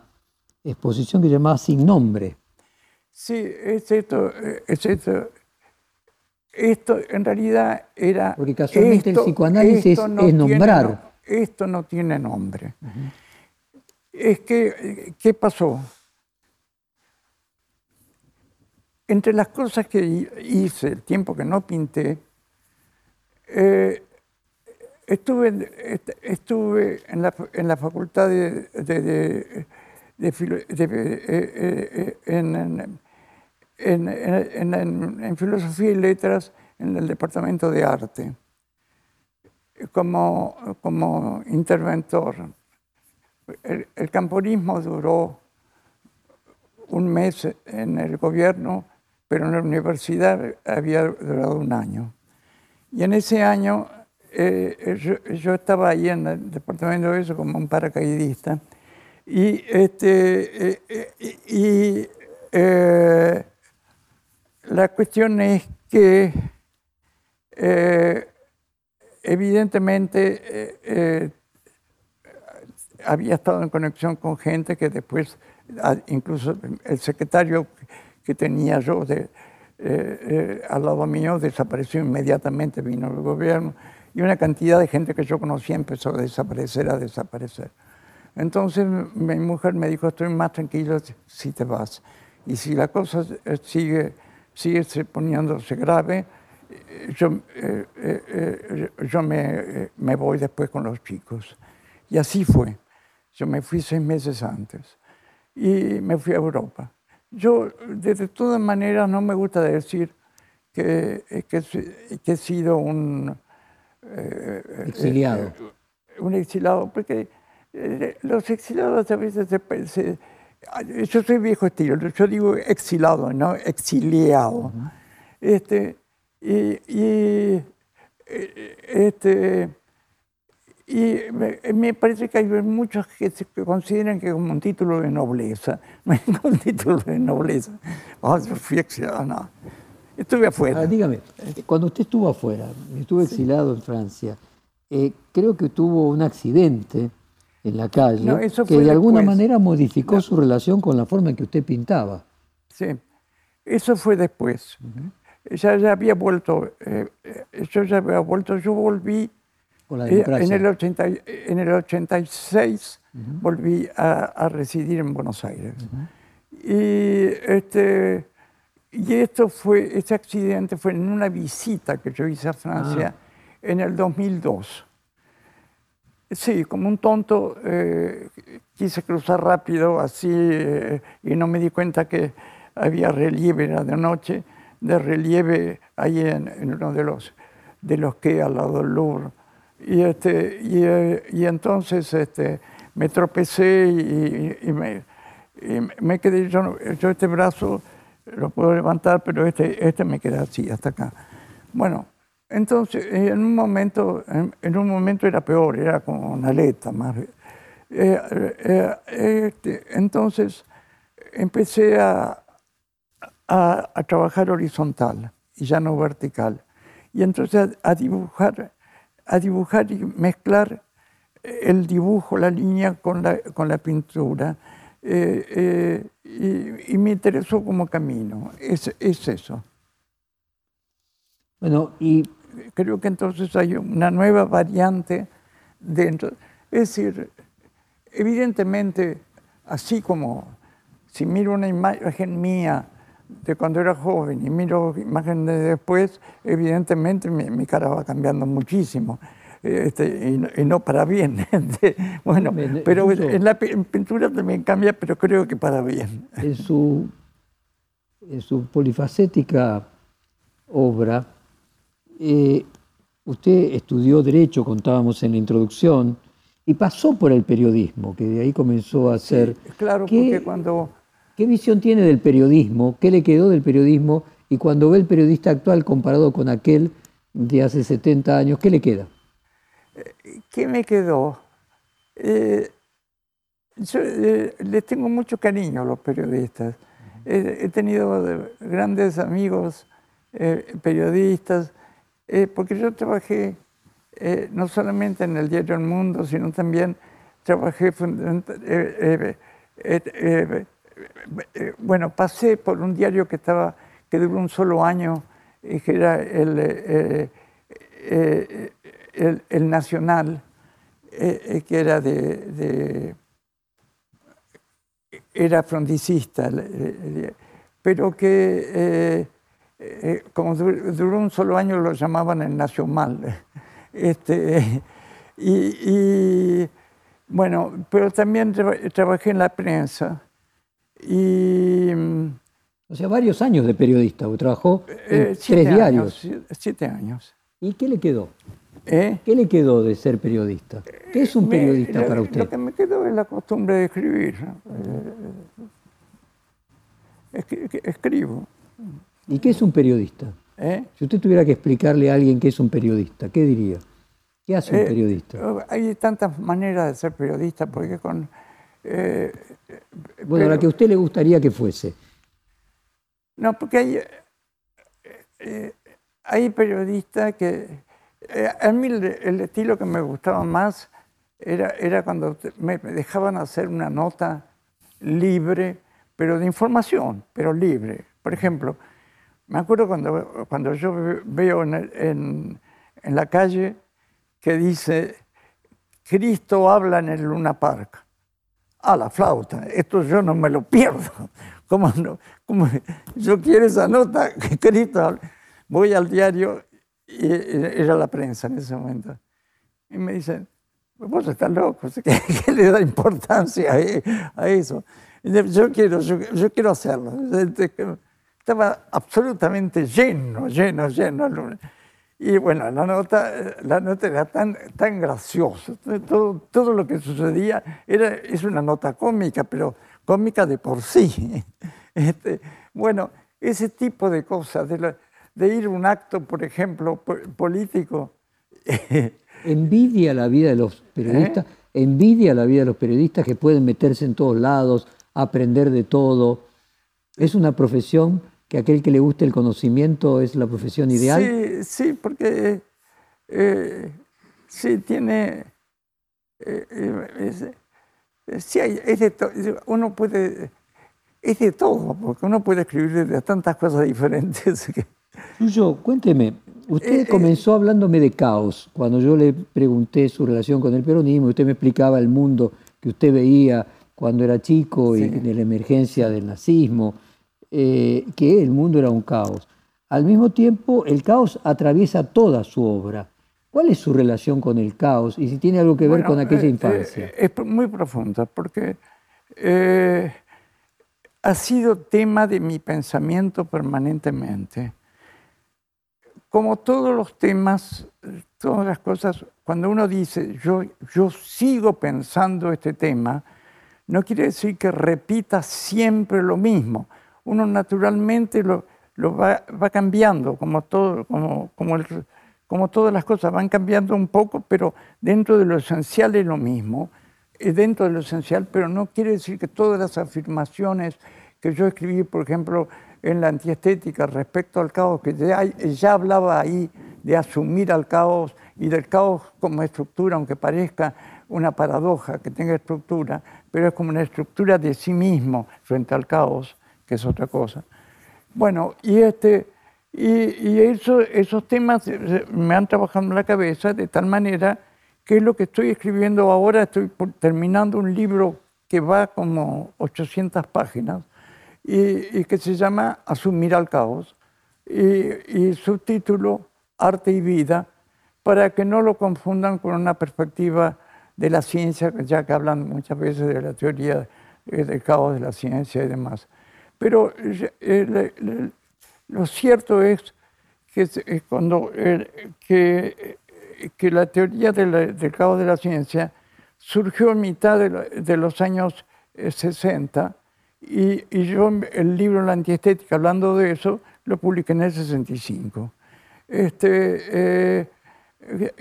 exposición que llamaba Sin Nombre. Sí, es esto, es esto. Esto en realidad era... Porque casualmente el psicoanálisis es nombrar. esto no tiene nombre. Es que, ¿qué pasó? Entre las cosas que hice, el tiempo que no pinté, eh, Estuve, estuve en, la, en la facultad de, de, filosofía y letras en el departamento de arte como, como interventor. El, el, camporismo duró un mes en el gobierno, pero en la universidad había durado un año. Y en ese año eh, yo, estaba ahí en el departamento de eso como un paracaidista. Y, este, eh, y eh, la cuestión es que evidentemente había estado en conexión con gente que después, incluso el secretario que tenía yo de, al lado mío desapareció inmediatamente, vino el gobierno y una cantidad de gente que yo conocía empezó a desaparecer, a desaparecer. Entonces mi mujer me dijo, estoy más tranquilo si te vas. Y si la cosa sigue, sigue poniéndose grave, yo, eh, eh, yo me, me, voy después con los chicos. Y así fue. Yo me fui seis meses antes y me fui a Europa. Yo, de todas maneras, no me gusta decir que, que, que he sido un, eh, exiliado. Eh, un exiliado, porque eh, los exiliados a veces se, yo soy viejo estilo, yo digo exilado, no exiliado. este, y, este, y me, parece que hay muchos que, se, consideran que es como un título de nobleza. No un título de nobleza. Oh, yo fui exiliado, no. Estuve afuera. Ah, dígame, cuando usted estuvo afuera, estuvo exilado en Francia, eh, creo que tuvo un accidente en la calle que de alguna manera modificó su relación con la forma en que usted pintaba. Sí, eso fue después. ya, ya había vuelto, eh, yo ya había vuelto, yo volví con la eh, en, el en el 86, volví a, residir en Buenos Aires. Y este y esto fue, este accidente fue en una visita que yo hice a Francia Ah. en el 2002. Sí, como un tonto, eh, quise cruzar rápido así eh, y no me di cuenta que había relieve, era de noche, de relieve ahí en, en uno de los, de los que al lado del Louvre. Y, este, y, eh, y entonces este, me tropecé y, y me, me quedé, yo, yo este brazo lo puedo levantar, pero este, este me queda así, hasta acá. Bueno, entonces en un momento, en, en un momento era peor, era como una aleta más. Eh, eh, eh, este, entonces empecé a, a, a trabajar horizontal y ya no vertical. Y entonces a, a dibujar, a dibujar y mezclar el dibujo, la línea con la, con la pintura. Eh, eh, y, y me interesó como camino. Es, es eso. Bueno, y Creo que entonces hay una nueva variante dentro. Es decir, evidentemente, así como si miro una imagen mía de cuando era joven y miro imagen de después, evidentemente mi, mi cara va cambiando muchísimo. Este, y, no, y no para bien. bueno, Me- pero en la en pintura también cambia, pero creo que para bien. en su, en su polifacética obra, eh, usted estudió Derecho, contábamos en la introducción, y pasó por el periodismo, que de ahí comenzó a hacer. Claro, ¿Qué- porque cuando... ¿Qué visión tiene del periodismo? ¿Qué le quedó del periodismo? Y cuando ve el periodista actual comparado con aquel de hace 70 años, ¿qué le queda? ¿Qué me quedó? Eh, yo eh, les tengo mucho cariño a los periodistas. Eh, he tenido eh, grandes amigos eh, periodistas, eh, porque yo trabajé eh, no solamente en el diario El Mundo, sino también trabajé, eh, bueno, pasé por un diario que estaba, que duró un solo año, que era el, eh, eh, el, Nacional, que era de, era frondicista, pero que como dur- duró un solo año lo llamaban el Nacional. Este, y, bueno, pero también traba- trabajé en la prensa y O sea, varios años de periodista, trabajó en eh, siete tres diarios. años, siete años. ¿Y qué le quedó? ¿eh? ¿Qué le quedó de ser periodista? ¿Qué es un periodista lo- para Lo usted? que me quedó es la costumbre de escribir. Eh, que- escribo. ¿Y qué es un periodista? ¿eh? Si usted tuviera que explicarle a alguien qué es un periodista, ¿qué diría? ¿Qué hace un Eh, periodista? Hay tantas maneras de ser periodista, porque con... eh, Bueno, la que a usted le gustaría que fuese. No, porque hay, eh, eh, hay periodistas que... eh, a mí el, el estilo que me gustaba más era, era cuando me dejaban hacer una nota libre, pero de información, pero libre. Por ejemplo, me acuerdo cuando, cuando yo ve- veo en- en la calle que dice, Cristo habla en el Luna Park. A la flauta, esto yo no me lo pierdo. ¿Cómo no? ¿Cómo? Yo quiero esa nota habla. Voy al diario, y era la prensa en ese momento, y me dicen, vos estás loco, ¿qué, qué le da importancia a, eso? Yo, quiero, yo quiero hacerlo. Estaba absolutamente lleno, lleno, lleno. Y bueno, la nota, la nota era tan, tan graciosa. Todo, todo lo que sucedía era, es una nota cómica, pero cómica de por sí. Este, bueno, ese tipo de cosas, de, la- de ir a un acto, por ejemplo, po- político, Envidia la vida de los periodistas, envidia la vida de los periodistas que pueden meterse en todos lados, aprender de todo. Es una profesión que aquel que le guste el conocimiento es la profesión ideal. Sí, sí, porque eh, sí tiene. eh, eh, es, sí hay- es de uno puede. Es de todo, porque uno puede escribir de tantas cosas diferentes. que- Suyo, cuénteme, usted Eh, eh, comenzó hablándome de caos cuando yo le pregunté su relación con el peronismo, usted me explicaba el mundo que usted veía cuando era chico y Sí. de la emergencia del nazismo. Eh, que el mundo era un caos. Al mismo tiempo, el caos atraviesa toda su obra. ¿Cuál es su relación con el caos y si tiene algo que ver con aquella eh, infancia? es muy profunda porque ha sido tema de mi pensamiento permanentemente. Como todos los temas, todas las cosas, cuando uno dice yo, yo sigo pensando este tema, no quiere decir que repita siempre lo mismo. Uno naturalmente lo, lo va, va, cambiando, como, todo, como, como, el, como, todas las cosas van cambiando un poco, pero dentro de lo esencial es lo mismo, es dentro de lo esencial, pero no quiere decir que todas las afirmaciones que yo escribí, por ejemplo, en la antiestética respecto al caos, que ya, ya hablaba ahí de asumir al caos y del caos como estructura, aunque parezca una paradoja que tenga estructura, pero es como una estructura de sí mismo frente al caos, que es otra cosa. Bueno, y, este, y, eso, esos temas me han trabajado en la cabeza de tal manera que es lo que estoy escribiendo ahora, estoy terminando un libro que va como 800 páginas y, que se llama Asumir al caos y, y subtítulo Arte y Vida, para que no lo confundan con una perspectiva de la ciencia, ya que hablan muchas veces de la teoría del caos de la ciencia y demás. Pero eh, lo cierto es que, cuando, que, la teoría del caos de la ciencia surgió en mitad de, los años 60 eh, y, yo el libro La antiestética, hablando de eso, lo publiqué en el 65. Este, eh,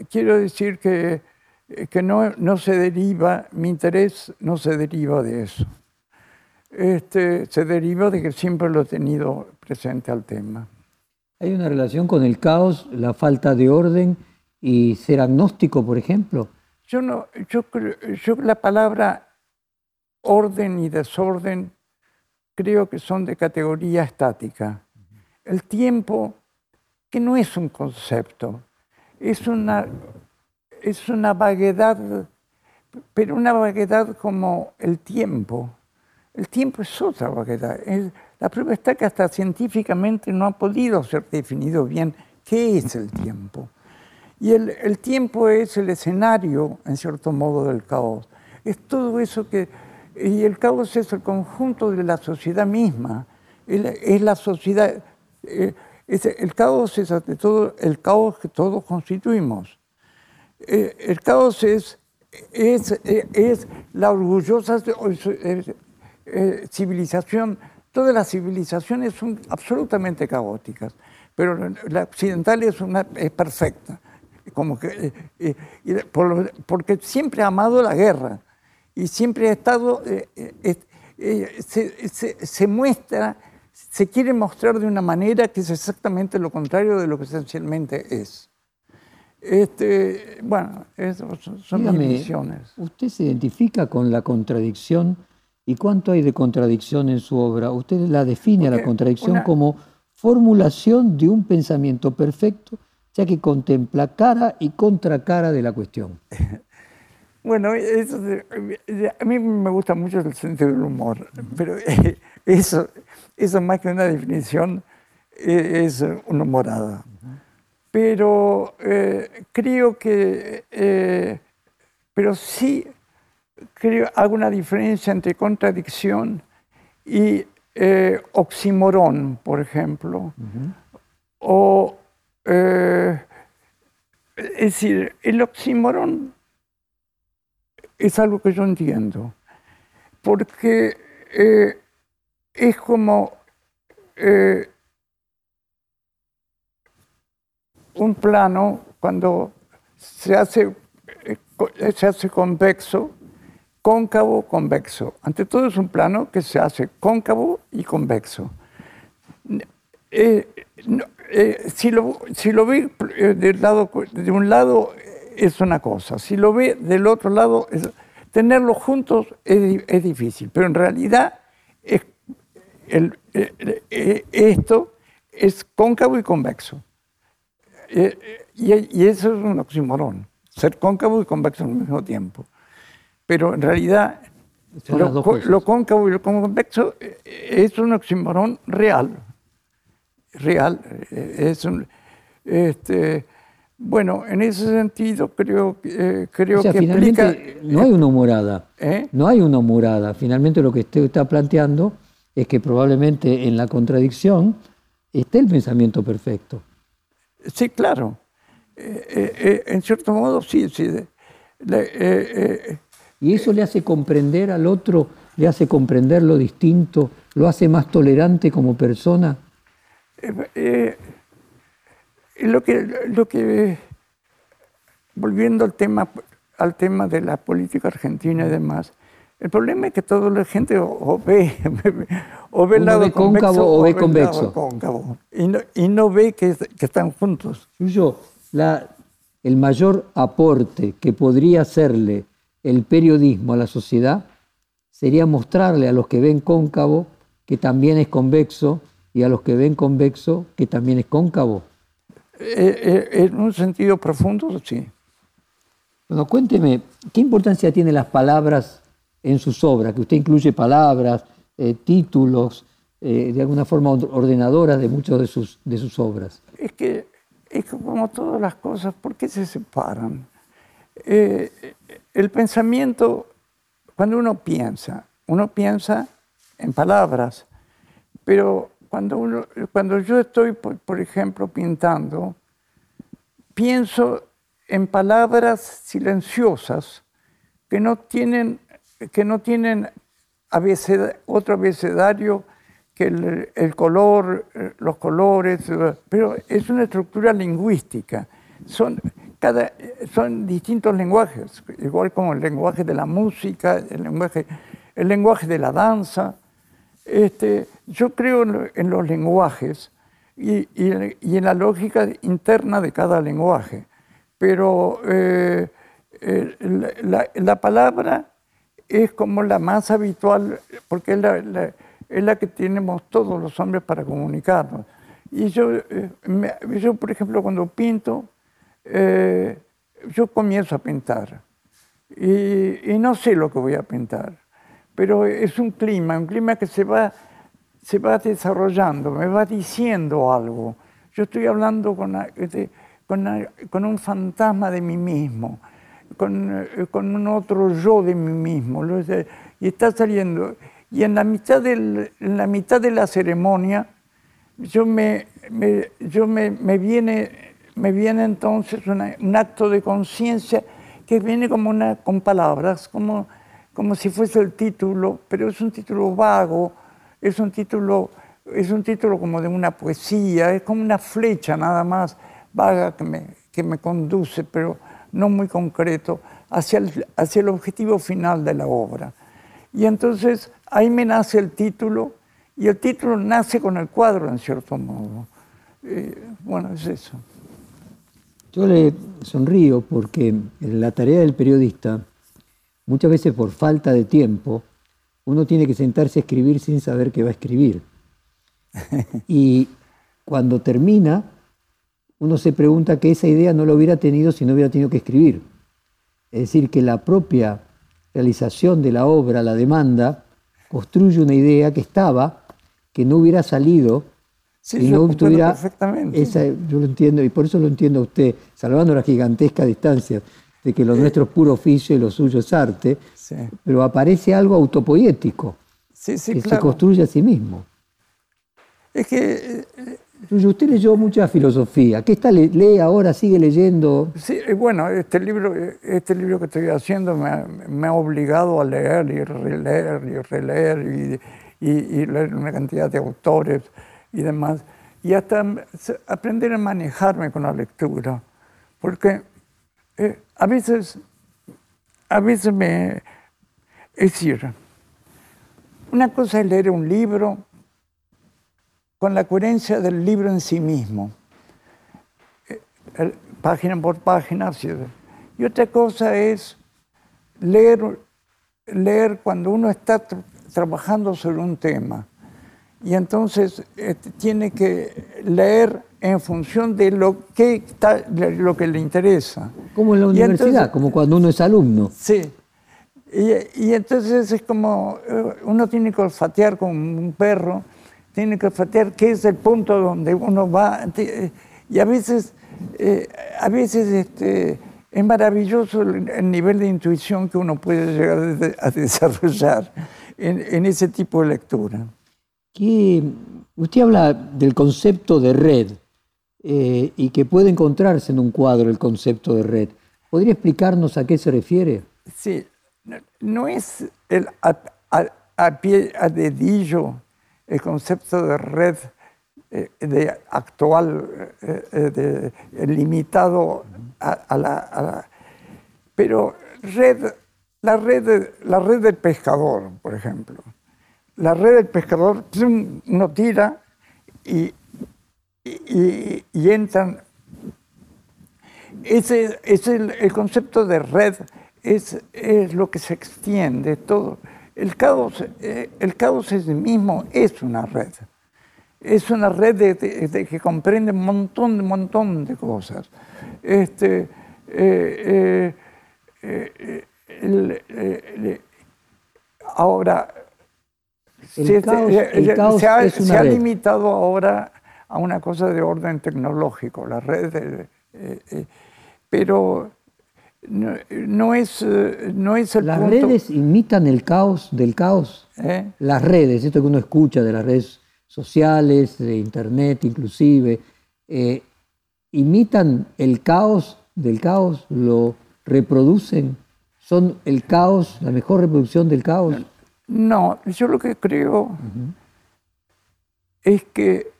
quiero decir que eh, que no, no, se deriva, mi interés no se deriva de eso. Este, se deriva de que siempre lo he tenido presente al tema. ¿Hay una relación con el caos, la falta de orden y ser agnóstico, por ejemplo? Yo no, yo, yo la palabra orden y desorden creo que son de categoría estática. El tiempo, que no es un concepto, es una es una vaguedad, pero una vaguedad como el tiempo. El tiempo es otra vaguedad. la prueba está que hasta científicamente no ha podido ser definido bien qué es el tiempo. Y el, el tiempo es el escenario, en cierto modo, del caos. Es todo eso que... Y el caos es el conjunto de la sociedad misma. Es la sociedad... Eh, el caos es ante todo el caos que todos constituimos. Eh, el caos es, es, es la orgullosa eh, civilización. Todas las civilizaciones son absolutamente caóticas, pero la occidental es, una, es perfecta, como que, eh, porque siempre ha amado la guerra y siempre ha estado, se, se, se muestra, se quiere mostrar de una manera que es exactamente lo contrario de lo que esencialmente es. Este, bueno, son mis visiones. ¿Usted se identifica con la contradicción? ¿Y cuánto hay de contradicción en su obra? Usted la define a la contradicción como formulación de un pensamiento perfecto, ya que contempla cara y contracara de la cuestión. Bueno, eso, a mí me gusta mucho el sentido del humor, pero eso, eso más que una definición e, es una morada pero eh, creo que, eh, pero sí creo, hago una diferencia entre contradicción y eh, oximorón, por ejemplo, o, es decir, el oximorón es algo que yo entiendo, porque es como un plano cuando se hace, eh, se hace convexo, cóncavo, convexo. Ante todo es un plano que se hace cóncavo y convexo. Eh, eh, si, lo, si, lo, ve del lado, de un lado es una cosa, si lo ve del otro lado, tenerlos juntos es, es, difícil, pero en realidad es, esto es cóncavo y convexo. Y, eso es un oxímoron, ser cóncavo y convexo al mismo tiempo. Pero en realidad lo, cóncavo y lo convexo eh, es un oxímoron real. Real. Eh, es un, este, bueno, en ese sentido creo, eh, creo que finalmente No hay una morada. No hay una morada. Finalmente lo que usted está planteando es que probablemente en la contradicción esté el pensamiento perfecto. Sí, claro. en cierto modo, sí. sí. Y eso le hace comprender al otro, le hace comprender lo distinto, lo hace más tolerante como persona. Eh, eh, lo, que, lo que, volviendo al tema, al tema de la política argentina y demás, el problema es que toda la gente o, ve, o ve el lado cóncavo o ve convexo. y, no, y, no, ve que, que están juntos. Yo, la, el mayor aporte que podría hacerle el periodismo a la sociedad sería mostrarle a los que ven cóncavo que también es convexo y a los que ven convexo que también es cóncavo. Eh, eh, en un sentido profundo, sí. Bueno, cuénteme, ¿qué importancia tienen las palabras en sus obras? Que usted incluye palabras, eh, títulos, de alguna forma ordenadoras de muchas de sus, de sus obras. Es que, es como todas las cosas, ¿por qué se separan? El pensamiento, cuando uno piensa, uno piensa en palabras, pero cuando, uno, cuando yo estoy, por, ejemplo, pintando, pienso en palabras silenciosas que no tienen, que no tienen otro abecedario que el, el, color, eh, los colores, pero es una estructura lingüística. Son, cada, son distintos lenguajes, igual como el lenguaje de la música, el lenguaje, el lenguaje de la danza. Este, yo creo en los lenguajes y, y, en la lógica interna de cada lenguaje, pero eh, la, la, palabra es como la más habitual, porque es la, es la, que tenemos todos los hombres para comunicarnos. Y yo, eh, yo, por ejemplo, cuando pinto, eh, yo comienzo a pintar y, no sé lo que voy a pintar, pero es un clima, un clima que se va, se va desarrollando, me va diciendo algo. Yo estoy hablando con, con, un fantasma de mí mismo, con, con, un otro yo de mí mismo, y está saliendo. Y en la mitad, del, la, mitad de la ceremonia, yo me yo me, me viene me viene entonces un acto de conciencia que viene como una, con palabras, como, como si fuese el título, pero es un título vago, es un título, es un título como de una poesía, es como una flecha nada más vaga que me, que me conduce, pero no muy concreto, hacia el, hacia el objetivo final de la obra. Y entonces ahí me nace el título, y el título nace con el cuadro en cierto modo. Eh, bueno, es eso. Yo le sonrío porque en la tarea del periodista, muchas veces por falta de tiempo, uno tiene que sentarse a escribir sin saber qué va a escribir. Y cuando termina, uno se pregunta que esa idea no lo hubiera tenido si no hubiera tenido que escribir. Es decir, que la propia realización de la obra, la demanda, construye una idea que estaba, que no hubiera salido Sí, y no tuviera perfectamente. Esa, yo lo entiendo, y por eso lo entiendo a usted, salvando la gigantesca distancia de que lo nuestro es puro oficio y lo suyo es arte, pero aparece algo autopoético que se construye a sí mismo. Es que... Eh, usted leyó mucha filosofía. ¿Qué está, lee ahora? ¿Sigue leyendo? Sí, eh, bueno, este libro, este libro que estoy haciendo me ha, obligado a leer y releer y releer y, y leer una cantidad de autores y demás, y hasta aprender a manejarme con la lectura, porque eh, a veces, a veces me, es decir, una cosa es leer un libro con la coherencia del libro en sí mismo, eh, página por página, y otra cosa es leer, leer cuando uno está trabajando sobre un tema y entonces este, tiene que leer en función de lo que, lo que le interesa. Como en la universidad, como cuando uno es alumno. Sí, Y, entonces es como, eh, uno tiene que olfatear con un perro, tiene que olfatear qué es el punto donde uno va. Y a veces, eh, a veces este, es maravilloso el, nivel de intuición que uno puede llegar a desarrollar en, ese tipo de lectura. Usted habla del concepto de red eh, y que puede encontrarse en un cuadro el concepto de red. ¿Podría explicarnos a qué se refiere? Sí, no es el a, pie, a dedillo el concepto de red eh, de actual, eh, limitado a, la, Pero red la red, la red del pescador, por ejemplo. La red del pescador, uno tira y, y, entran. Ese, es el, concepto de red es, es, lo que se extiende todo. El caos, eh, el caos en sí mismo es una red. Es una red que comprende un montón, un montón de cosas. Este, eh, eh, ahora, se, ha, limitado ahora a una cosa de orden tecnológico, la red, eh, eh, pero no, es, no es el Las redes imitan el caos del caos. ¿Eh? Las redes, esto que uno escucha de las redes sociales, de internet inclusive, imitan el caos del caos, lo reproducen son el caos, la mejor reproducción del caos? No, yo lo que creo es que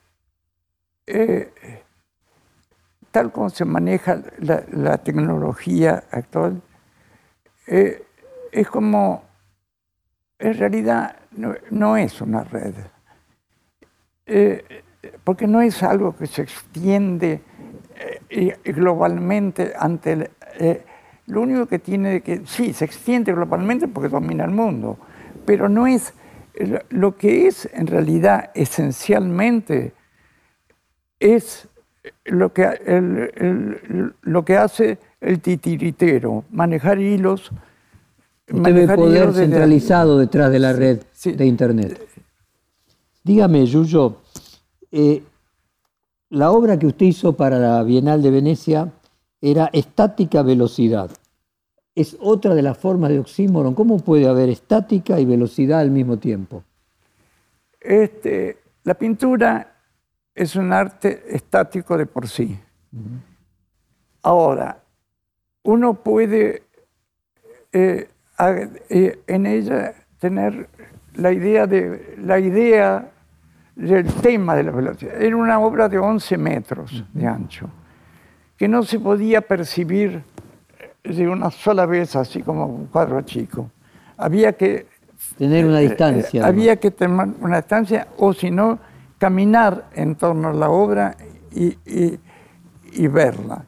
eh, tal como se maneja la, tecnología actual, eh, es como, en realidad no, es una red, eh, porque no es algo que se extiende globalmente ante el lo único que tiene que, sí, se extiende globalmente porque domina el mundo, pero no es, lo que es en realidad esencialmente es lo que, lo que hace el titiritero, manejar hilos. Usted ve poder centralizado detrás de la red de Internet. Dígame, Yuyo, eh, la obra que usted hizo para la Bienal de Venecia era estática velocidad. Es otra de las formas de oxímoron. ¿Cómo puede haber estática y velocidad al mismo tiempo? Este, la pintura es un arte estático de por sí. Ahora, uno puede eh, eh, en ella tener la idea, de, la idea del tema de la velocidad. Era una obra de 11 metros de ancho que no se podía percibir de una sola vez, así como un cuadro chico. Había que... Tener una eh, distancia. había que tener una distancia, o si no, caminar en torno a la obra y, verla.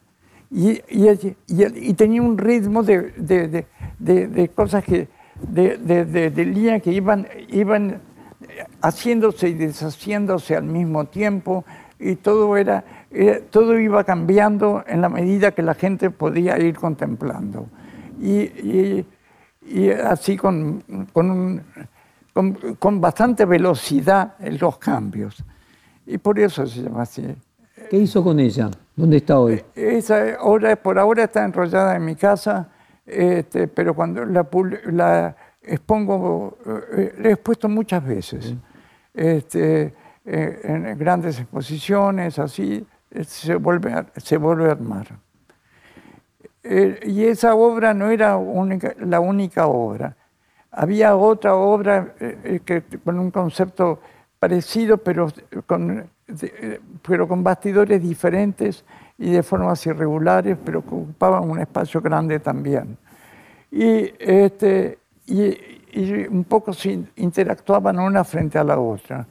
Y, y, tenía un ritmo de, de cosas que, de, línea que iban, iban haciéndose y deshaciéndose al mismo tiempo, y todo era eh, todo iba cambiando en la medida que la gente podía ir contemplando. Y, así con, con, con, bastante velocidad los cambios. Y por eso se llama así. ¿Qué hizo con ella? ¿Dónde está hoy? Eh, esa obra por ahora está enrollada en mi casa, este, pero cuando la, la expongo, eh, la he expuesto muchas veces. Este, en grandes exposiciones, así, se vuelve se vuelve a armar. Eh, y esa obra no era la única obra. Había otra obra eh, eh, que, con un concepto parecido, pero con, pero con bastidores diferentes y de formas irregulares, pero que ocupaban un espacio grande también. Y, este, y, y un poco se interactuaban una frente a la otra.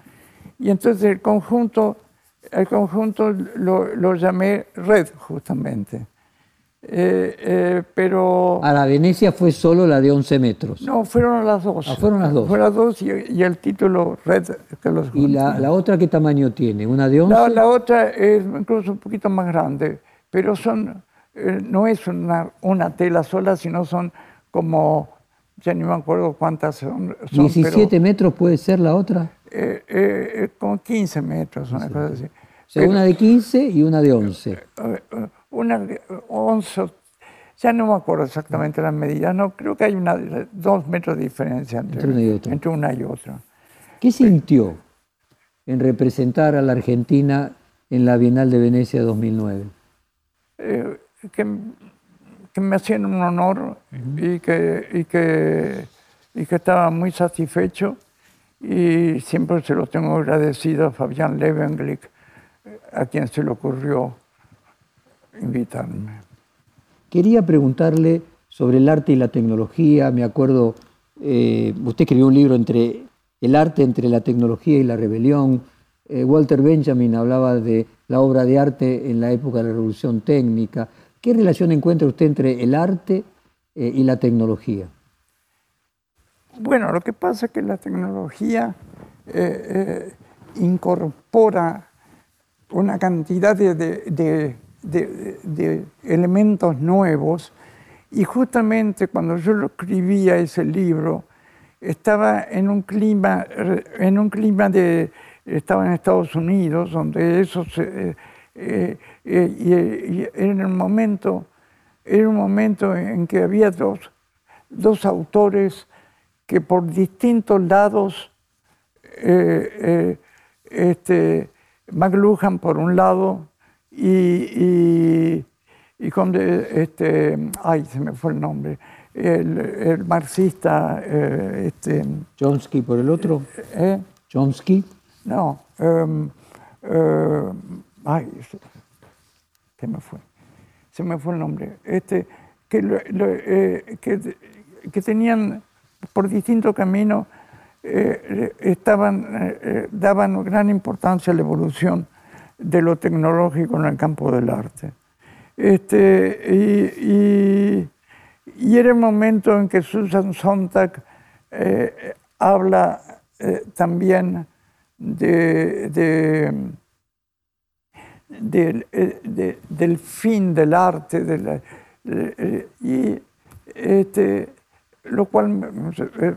Y entonces el conjunto el conjunto lo, llamé Red, justamente. Eh, eh, pero... A la Venecia fue solo la de 11 metros. No, fueron las dos. Ah, fueron las dos. Fueron las dos y, el título Red. Que los ¿Y la, otra qué tamaño tiene? ¿Una de 11? La, la otra es incluso un poquito más grande, pero son, eh, no es una, una, tela sola, sino son como ya ni me acuerdo cuántas son. son ¿17 metros puede ser la otra? Eh, eh, como 15 metros, una cosa así. O sea, una de 15 y una de 11. Una de 11, ya no me acuerdo exactamente las medidas, no, creo que hay una, dos metros de diferencia entre, una y otra. Entre una y otra. ¿Qué sintió en representar a la Argentina en la Bienal de Venecia 2009? Eh, que, que, me hacían un honor y, que, y, que, y que estaba muy satisfecho y siempre se lo tengo agradecido a Fabián Levenglick, a quien se le ocurrió invitarme. Quería preguntarle sobre el arte y la tecnología. Me acuerdo, eh, usted escribió un libro entre el arte entre la tecnología y la rebelión. Eh, Walter Benjamin hablaba de la obra de arte en la época de la revolución técnica. ¿Qué relación encuentra usted entre el arte eh, y la tecnología? Bueno, lo que pasa es que la tecnología incorpora una cantidad de elementos nuevos y justamente cuando yo escribía ese libro, estaba en un clima, en un clima de, estaba en Estados Unidos, donde eso se, eh, eh, y, en el momento, era un momento en que había dos, dos autores que por distintos lados, eh, este, McLuhan por un lado y, y, con este, ay, se me fue el nombre, el, marxista. Eh, este, Chomsky por el otro. ¿Eh? Chomsky. No. Em, eh, ay, se me fue. Se me fue el nombre. Este, que, eh, que, que, tenían por distintos caminos, estaban, daban gran importancia a la evolución de lo tecnológico en el campo del arte. Este, y, era el momento en que Susan Sontag eh, habla eh, también de, eh, del fin del arte, y este, lo cual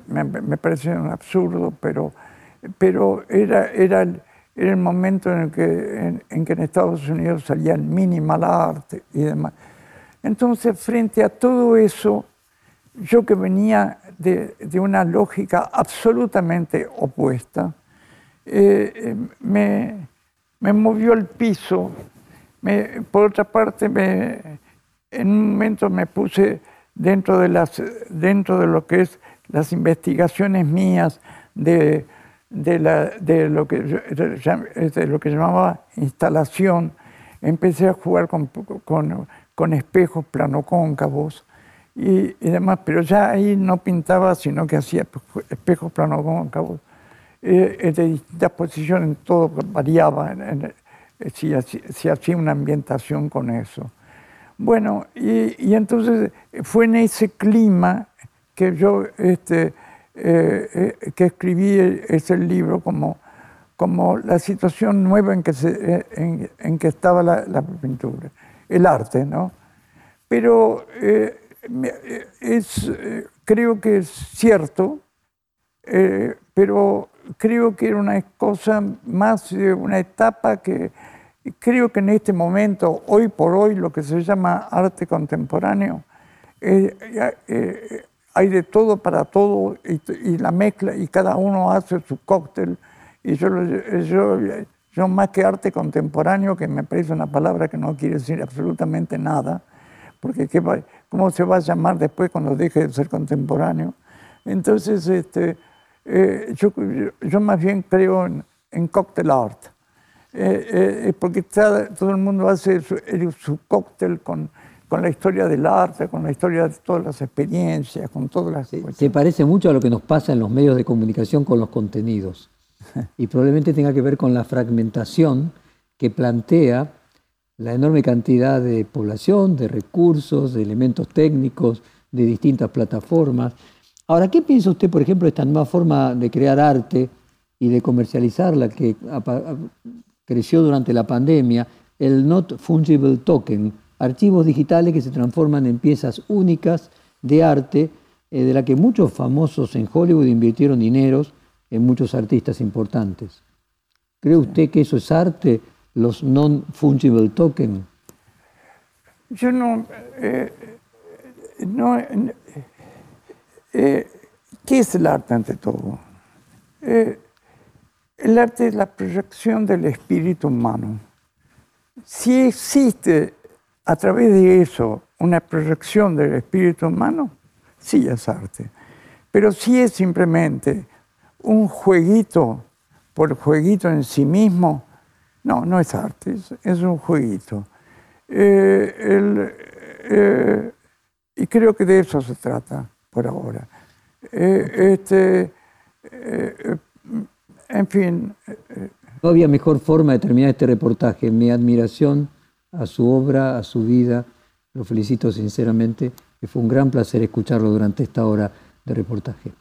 me, parece un absurdo, pero, pero era, era el, era el momento en el que en, que en Estados Unidos salía el minimal art y demás. Entonces, frente a todo eso, yo que venía de, una lógica absolutamente opuesta, eh, me, me, movió el piso. por otra parte, me, en un momento me puse dentro de, las, dentro de lo que es las investigaciones mías de de, la, de, lo, que, de lo que llamaba instalación, empecé a jugar con, con, con espejos planocóncavos y, y, demás, pero ya ahí no pintaba, sino que hacía espejos planocóncavos eh, de distintas posiciones, todo variaba en, si, si, hacía una ambientación con eso. Bueno, y, y, entonces fue en ese clima que yo este, eh, eh, que escribí ese libro como, como la situación nueva en que, se, eh, en, que estaba la, pintura, el arte, ¿no? Pero es, creo que es cierto, pero creo que era una cosa más de una etapa que creo que en este momento, hoy por hoy, lo que se llama arte contemporáneo, hay de todo para todo y, la mezcla y cada uno hace su cóctel. Y yo, yo, yo, más que arte contemporáneo, que me parece una palabra que no quiere decir absolutamente nada, porque ¿qué ¿cómo se va a llamar después cuando deje de ser contemporáneo? Entonces, este, eh, yo, yo, más bien creo en, en cocktail art, eh, eh, porque todo el mundo hace su, su cóctel con con la historia del arte, con la historia de todas las experiencias, con todas las... Se, parece mucho a lo que nos pasa en los medios de comunicación con los contenidos. y probablemente tenga que ver con la fragmentación que plantea la enorme cantidad de población, de recursos, de elementos técnicos, de distintas plataformas. Ahora, ¿qué piensa usted, por ejemplo, de esta nueva forma de crear arte y de comercializarla que creció durante la pandemia, el Not Fungible Token? archivos digitales que se transforman en piezas únicas de arte eh, de la que muchos famosos en Hollywood invirtieron dineros en muchos artistas importantes. ¿Cree usted que eso es arte, los non-fungible tokens? Yo no... Eh, no eh, ¿Qué es el arte ante todo? el arte es la proyección del espíritu humano. Si existe a través de eso una proyección del espíritu humano, sí es arte. Pero si es simplemente un jueguito por jueguito en sí mismo, no, no es arte, es, un jueguito. Eh, eh, y creo que de eso se trata por ahora. Eh, este, en fin. No había mejor forma de terminar este reportaje. Mi admiración a su obra, a su vida. Lo felicito sinceramente. Y fue un gran placer escucharlo durante esta hora de reportaje.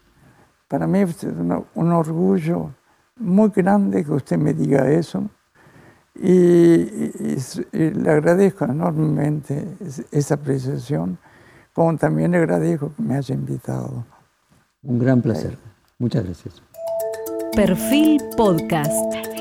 Para mí es un orgullo muy grande que usted me diga eso. Y, le agradezco enormemente esa apreciación, como también le agradezco que me haya invitado. Un gran placer. Muchas gracias. Perfil Podcast.